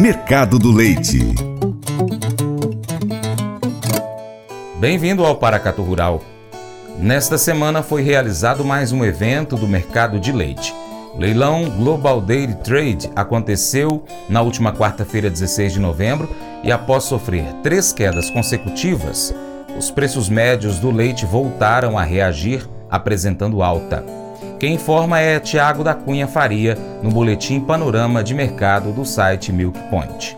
Mercado do Leite. Bem-vindo ao Paracato Rural. Nesta semana foi realizado mais um evento do mercado de leite. O leilão Global Dairy Trade aconteceu na última quarta-feira, 16 de novembro, e após sofrer três quedas consecutivas, os preços médios do leite voltaram a reagir, apresentando alta. Quem informa é Tiago da Cunha Faria, no Boletim Panorama de Mercado do site Milk Point.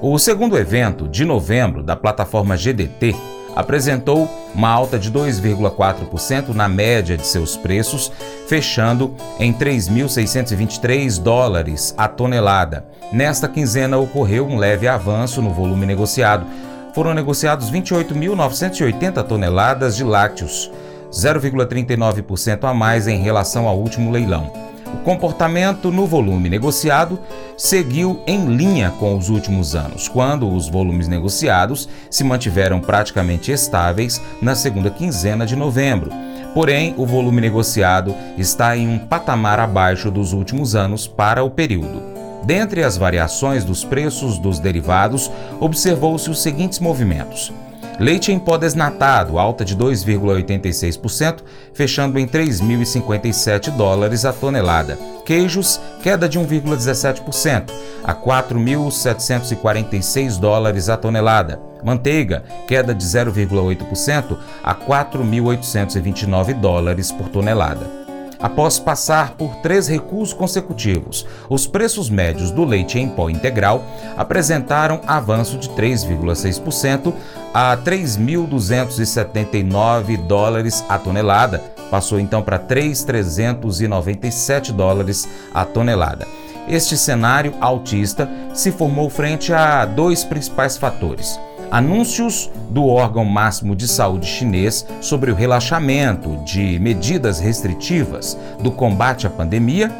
O segundo evento, de novembro, da plataforma GDT, apresentou uma alta de 2,4% na média de seus preços, fechando em 3.623 dólares a tonelada. Nesta quinzena ocorreu um leve avanço no volume negociado. Foram negociados 28.980 toneladas de lácteos, 0,39% a mais em relação ao último leilão. O comportamento no volume negociado seguiu em linha com os últimos anos, quando os volumes negociados se mantiveram praticamente estáveis na segunda quinzena de novembro. Porém, o volume negociado está em um patamar abaixo dos últimos anos para o período. Dentre as variações dos preços dos derivados, observou-se os seguintes movimentos. Leite em pó desnatado, alta de 2,86%, fechando em 3.057 dólares a tonelada. Queijos, queda de 1,17%, a 4.746 dólares a tonelada. Manteiga, queda de 0,8% a 4.829 dólares por tonelada. Após passar por três recuos consecutivos, os preços médios do leite em pó integral apresentaram avanço de 3,6% a 3.279 dólares a tonelada, passou então para 3.397 dólares a tonelada. Este cenário altista se formou frente a dois principais fatores anúncios do órgão máximo de saúde chinês sobre o relaxamento de medidas restritivas do combate à pandemia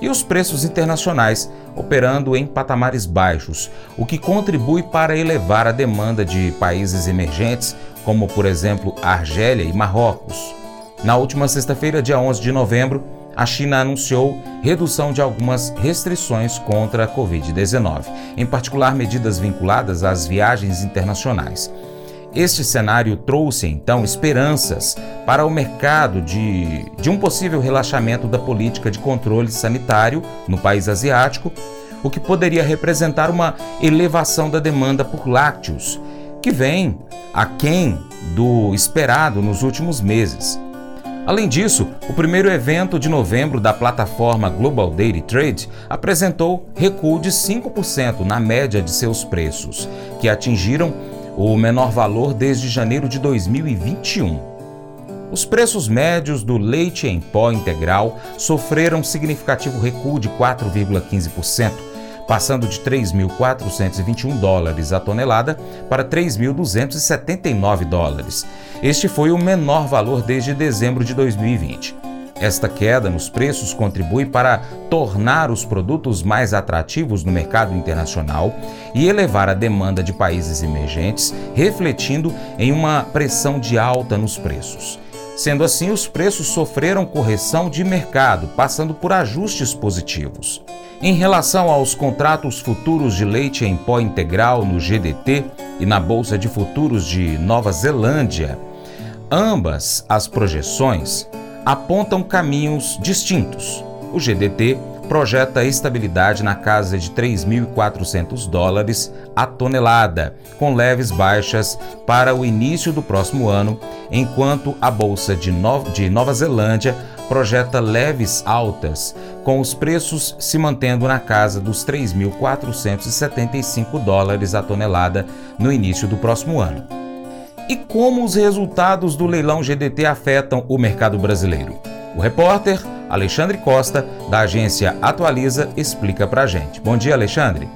e os preços internacionais operando em patamares baixos, o que contribui para elevar a demanda de países emergentes, como por exemplo Argélia e Marrocos. Na última sexta-feira, dia 11 de novembro, a China anunciou redução de algumas restrições contra a Covid-19, em particular medidas vinculadas às viagens internacionais. Este cenário trouxe então esperanças para o mercado de, de um possível relaxamento da política de controle sanitário no país asiático, o que poderia representar uma elevação da demanda por lácteos, que vem aquém do esperado nos últimos meses. Além disso, o primeiro evento de novembro da plataforma Global Dairy Trade apresentou recuo de 5% na média de seus preços, que atingiram o menor valor desde janeiro de 2021. Os preços médios do leite em pó integral sofreram significativo recuo de 4,15%, passando de 3.421 dólares a tonelada para 3.279 dólares. Este foi o menor valor desde dezembro de 2020. Esta queda nos preços contribui para tornar os produtos mais atrativos no mercado internacional e elevar a demanda de países emergentes, refletindo em uma pressão de alta nos preços. Sendo assim, os preços sofreram correção de mercado, passando por ajustes positivos. Em relação aos contratos futuros de leite em pó integral no GDT e na Bolsa de Futuros de Nova Zelândia, ambas as projeções apontam caminhos distintos. O GDT projeta estabilidade na casa de 3.400 dólares a tonelada, com leves baixas para o início do próximo ano, enquanto a Bolsa de, no de Nova Zelândia projeta leves altas, com os preços se mantendo na casa dos 3.475 dólares a tonelada no início do próximo ano. E como os resultados do leilão GDT afetam o mercado brasileiro? O repórter Alexandre Costa, da agência Atualiza, explica pra gente. Bom dia, Alexandre.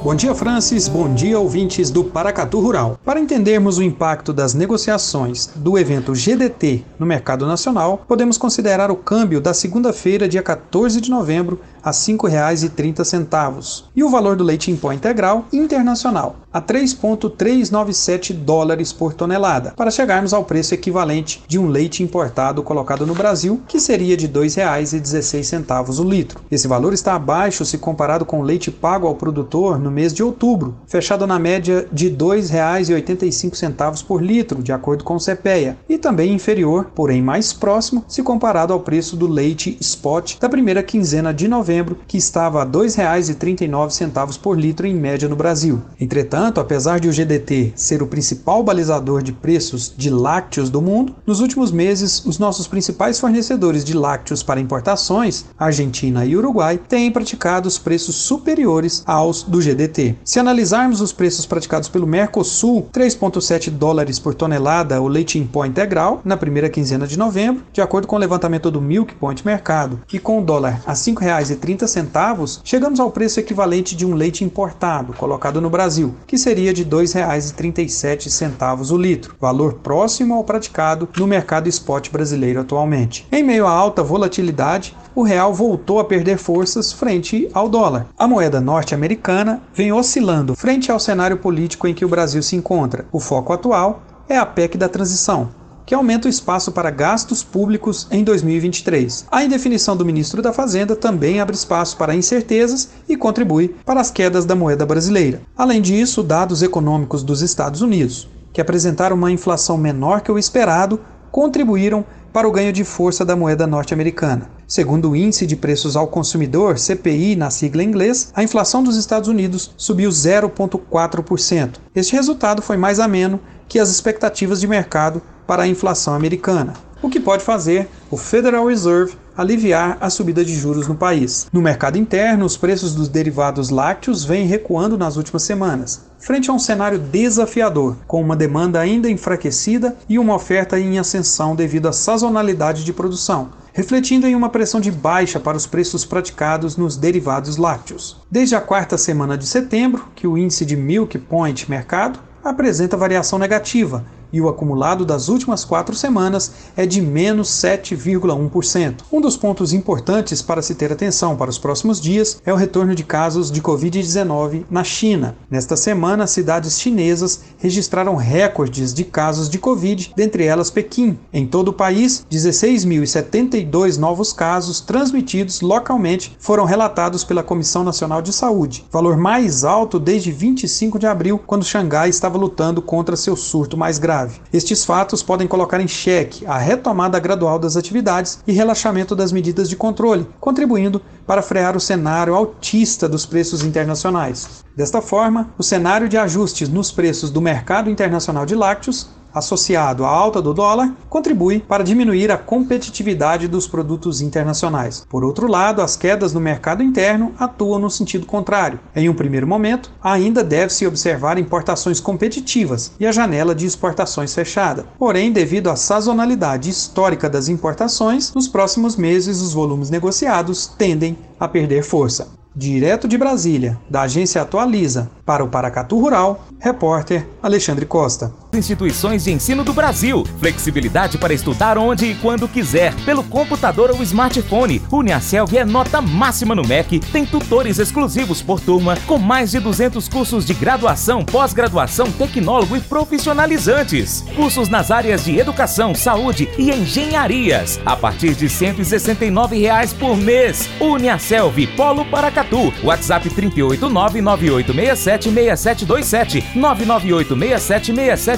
Bom dia, Francis. Bom dia, ouvintes do Paracatu Rural. Para entendermos o impacto das negociações do evento GDT no mercado nacional, podemos considerar o câmbio da segunda-feira, dia 14 de novembro, a R$ 5,30 e o valor do leite em pó integral internacional a 3,397 dólares por tonelada, para chegarmos ao preço equivalente de um leite importado colocado no Brasil, que seria de R$ 2,16 o litro. Esse valor está abaixo se comparado com o leite pago ao produtor no mês de outubro, fechado na média de R$ 2,85 por litro, de acordo com o CPEA, e também inferior, porém mais próximo, se comparado ao preço do leite spot da primeira quinzena de novembro, que estava a R$ 2,39 por litro em média no Brasil. Entretanto, apesar de o GDT ser o principal balizador de preços de lácteos do mundo, nos últimos meses os nossos principais fornecedores de lácteos para importações, Argentina e Uruguai, têm praticado os preços superiores aos do GDT. Se analisarmos os preços praticados pelo Mercosul, 3,7 dólares por tonelada o leite em pó integral na primeira quinzena de novembro, de acordo com o levantamento do Milk Point Mercado, e com o dólar a R$ 5,30, chegamos ao preço equivalente de um leite importado colocado no Brasil, que seria de R$ 2,37 o litro, valor próximo ao praticado no mercado spot brasileiro atualmente. Em meio à alta volatilidade, o real voltou a perder forças frente ao dólar. A moeda norte-americana vem oscilando frente ao cenário político em que o Brasil se encontra. O foco atual é a PEC da transição, que aumenta o espaço para gastos públicos em 2023. A indefinição do ministro da Fazenda também abre espaço para incertezas e contribui para as quedas da moeda brasileira. Além disso, dados econômicos dos Estados Unidos, que apresentaram uma inflação menor que o esperado, contribuíram para o ganho de força da moeda norte-americana. Segundo o Índice de Preços ao Consumidor, CPI, na sigla em inglês, a inflação dos Estados Unidos subiu 0,4%. Este resultado foi mais ameno que as expectativas de mercado para a inflação americana, o que pode fazer o Federal Reserve aliviar a subida de juros no país. No mercado interno, os preços dos derivados lácteos vêm recuando nas últimas semanas, frente a um cenário desafiador, com uma demanda ainda enfraquecida e uma oferta em ascensão devido à sazonalidade de produção, refletindo em uma pressão de baixa para os preços praticados nos derivados lácteos. Desde a quarta semana de setembro, que o índice de Milk Point Mercado apresenta variação negativa, e o acumulado das últimas quatro semanas é de menos 7,1%. Um dos pontos importantes para se ter atenção para os próximos dias é o retorno de casos de Covid-19 na China. Nesta semana, cidades chinesas registraram recordes de casos de Covid, dentre elas Pequim. Em todo o país, 16.072 novos casos transmitidos localmente foram relatados pela Comissão Nacional de Saúde, valor mais alto desde 25 de abril, quando Xangai estava lutando contra seu surto mais grave grave. Estes fatos podem colocar em xeque a retomada gradual das atividades e relaxamento das medidas de controle, contribuindo para frear o cenário altista dos preços internacionais. Desta forma, o cenário de ajustes nos preços do mercado internacional de lácteos associado à alta do dólar, contribui para diminuir a competitividade dos produtos internacionais. Por outro lado, as quedas no mercado interno atuam no sentido contrário. Em um primeiro momento, ainda deve-se observar importações competitivas e a janela de exportações fechada. Porém, devido à sazonalidade histórica das importações, nos próximos meses os volumes negociados tendem a perder força. Direto de Brasília, da agência Atualiza, para o Paracatu Rural, repórter Alexandre Costa. Instituições de ensino do Brasil. Flexibilidade para estudar onde e quando quiser, pelo computador ou smartphone. Uniaselv é nota máxima no MEC, tem tutores exclusivos por turma, com mais de 200 cursos de graduação, pós-graduação, tecnólogo e profissionalizantes. Cursos nas áreas de educação, saúde e engenharias, a partir de 169 reais por mês. Uniaselv, Polo Paracatu. WhatsApp 38998676727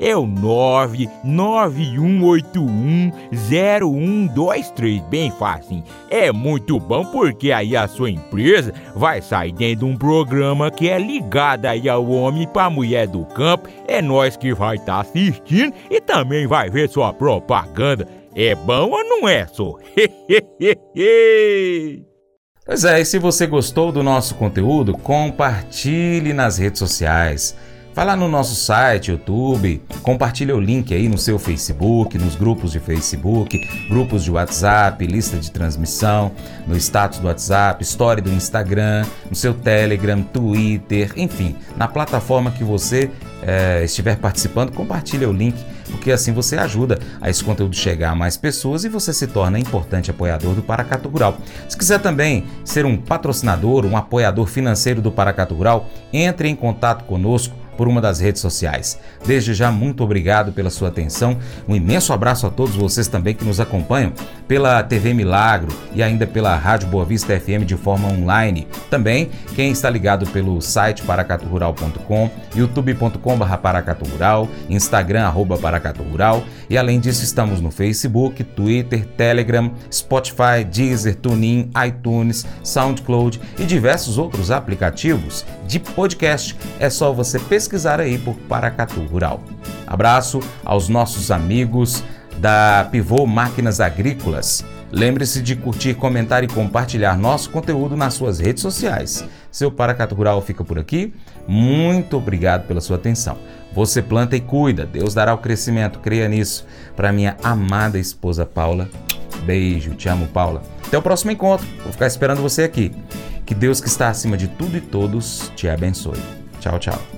é o 991810123, bem fácil. É muito bom porque aí a sua empresa vai sair dentro de um programa que é ligado aí ao homem para mulher do campo. É nós que vai estar tá assistindo e também vai ver sua propaganda. É bom ou não é, só? pois é, e se você gostou do nosso conteúdo, compartilhe nas redes sociais. Vai lá no nosso site, YouTube, compartilha o link aí no seu Facebook, nos grupos de Facebook, grupos de WhatsApp, lista de transmissão, no status do WhatsApp, história do Instagram, no seu Telegram, Twitter, enfim, na plataforma que você é, estiver participando, compartilha o link, porque assim você ajuda a esse conteúdo chegar a mais pessoas e você se torna importante apoiador do Paracato Rural. Se quiser também ser um patrocinador, um apoiador financeiro do Paracato Rural, entre em contato conosco por uma das redes sociais. Desde já, muito obrigado pela sua atenção. Um imenso abraço a todos vocês também que nos acompanham pela TV Milagro e ainda pela Rádio Boa Vista FM de forma online. Também quem está ligado pelo site paracaturural.com, youtube.com.br paracaturural, Instagram arroba paracaturural e além disso estamos no Facebook, Twitter, Telegram, Spotify, Deezer, TuneIn, iTunes, SoundCloud e diversos outros aplicativos de podcast. É só você pesquisar pesquisar aí por Paracatu Rural. Abraço aos nossos amigos da Pivô Máquinas Agrícolas. Lembre-se de curtir, comentar e compartilhar nosso conteúdo nas suas redes sociais. Seu Paracatu Rural fica por aqui. Muito obrigado pela sua atenção. Você planta e cuida, Deus dará o crescimento, creia nisso. Para minha amada esposa Paula, beijo, te amo, Paula. Até o próximo encontro, vou ficar esperando você aqui. Que Deus que está acima de tudo e todos te abençoe. Tchau, tchau.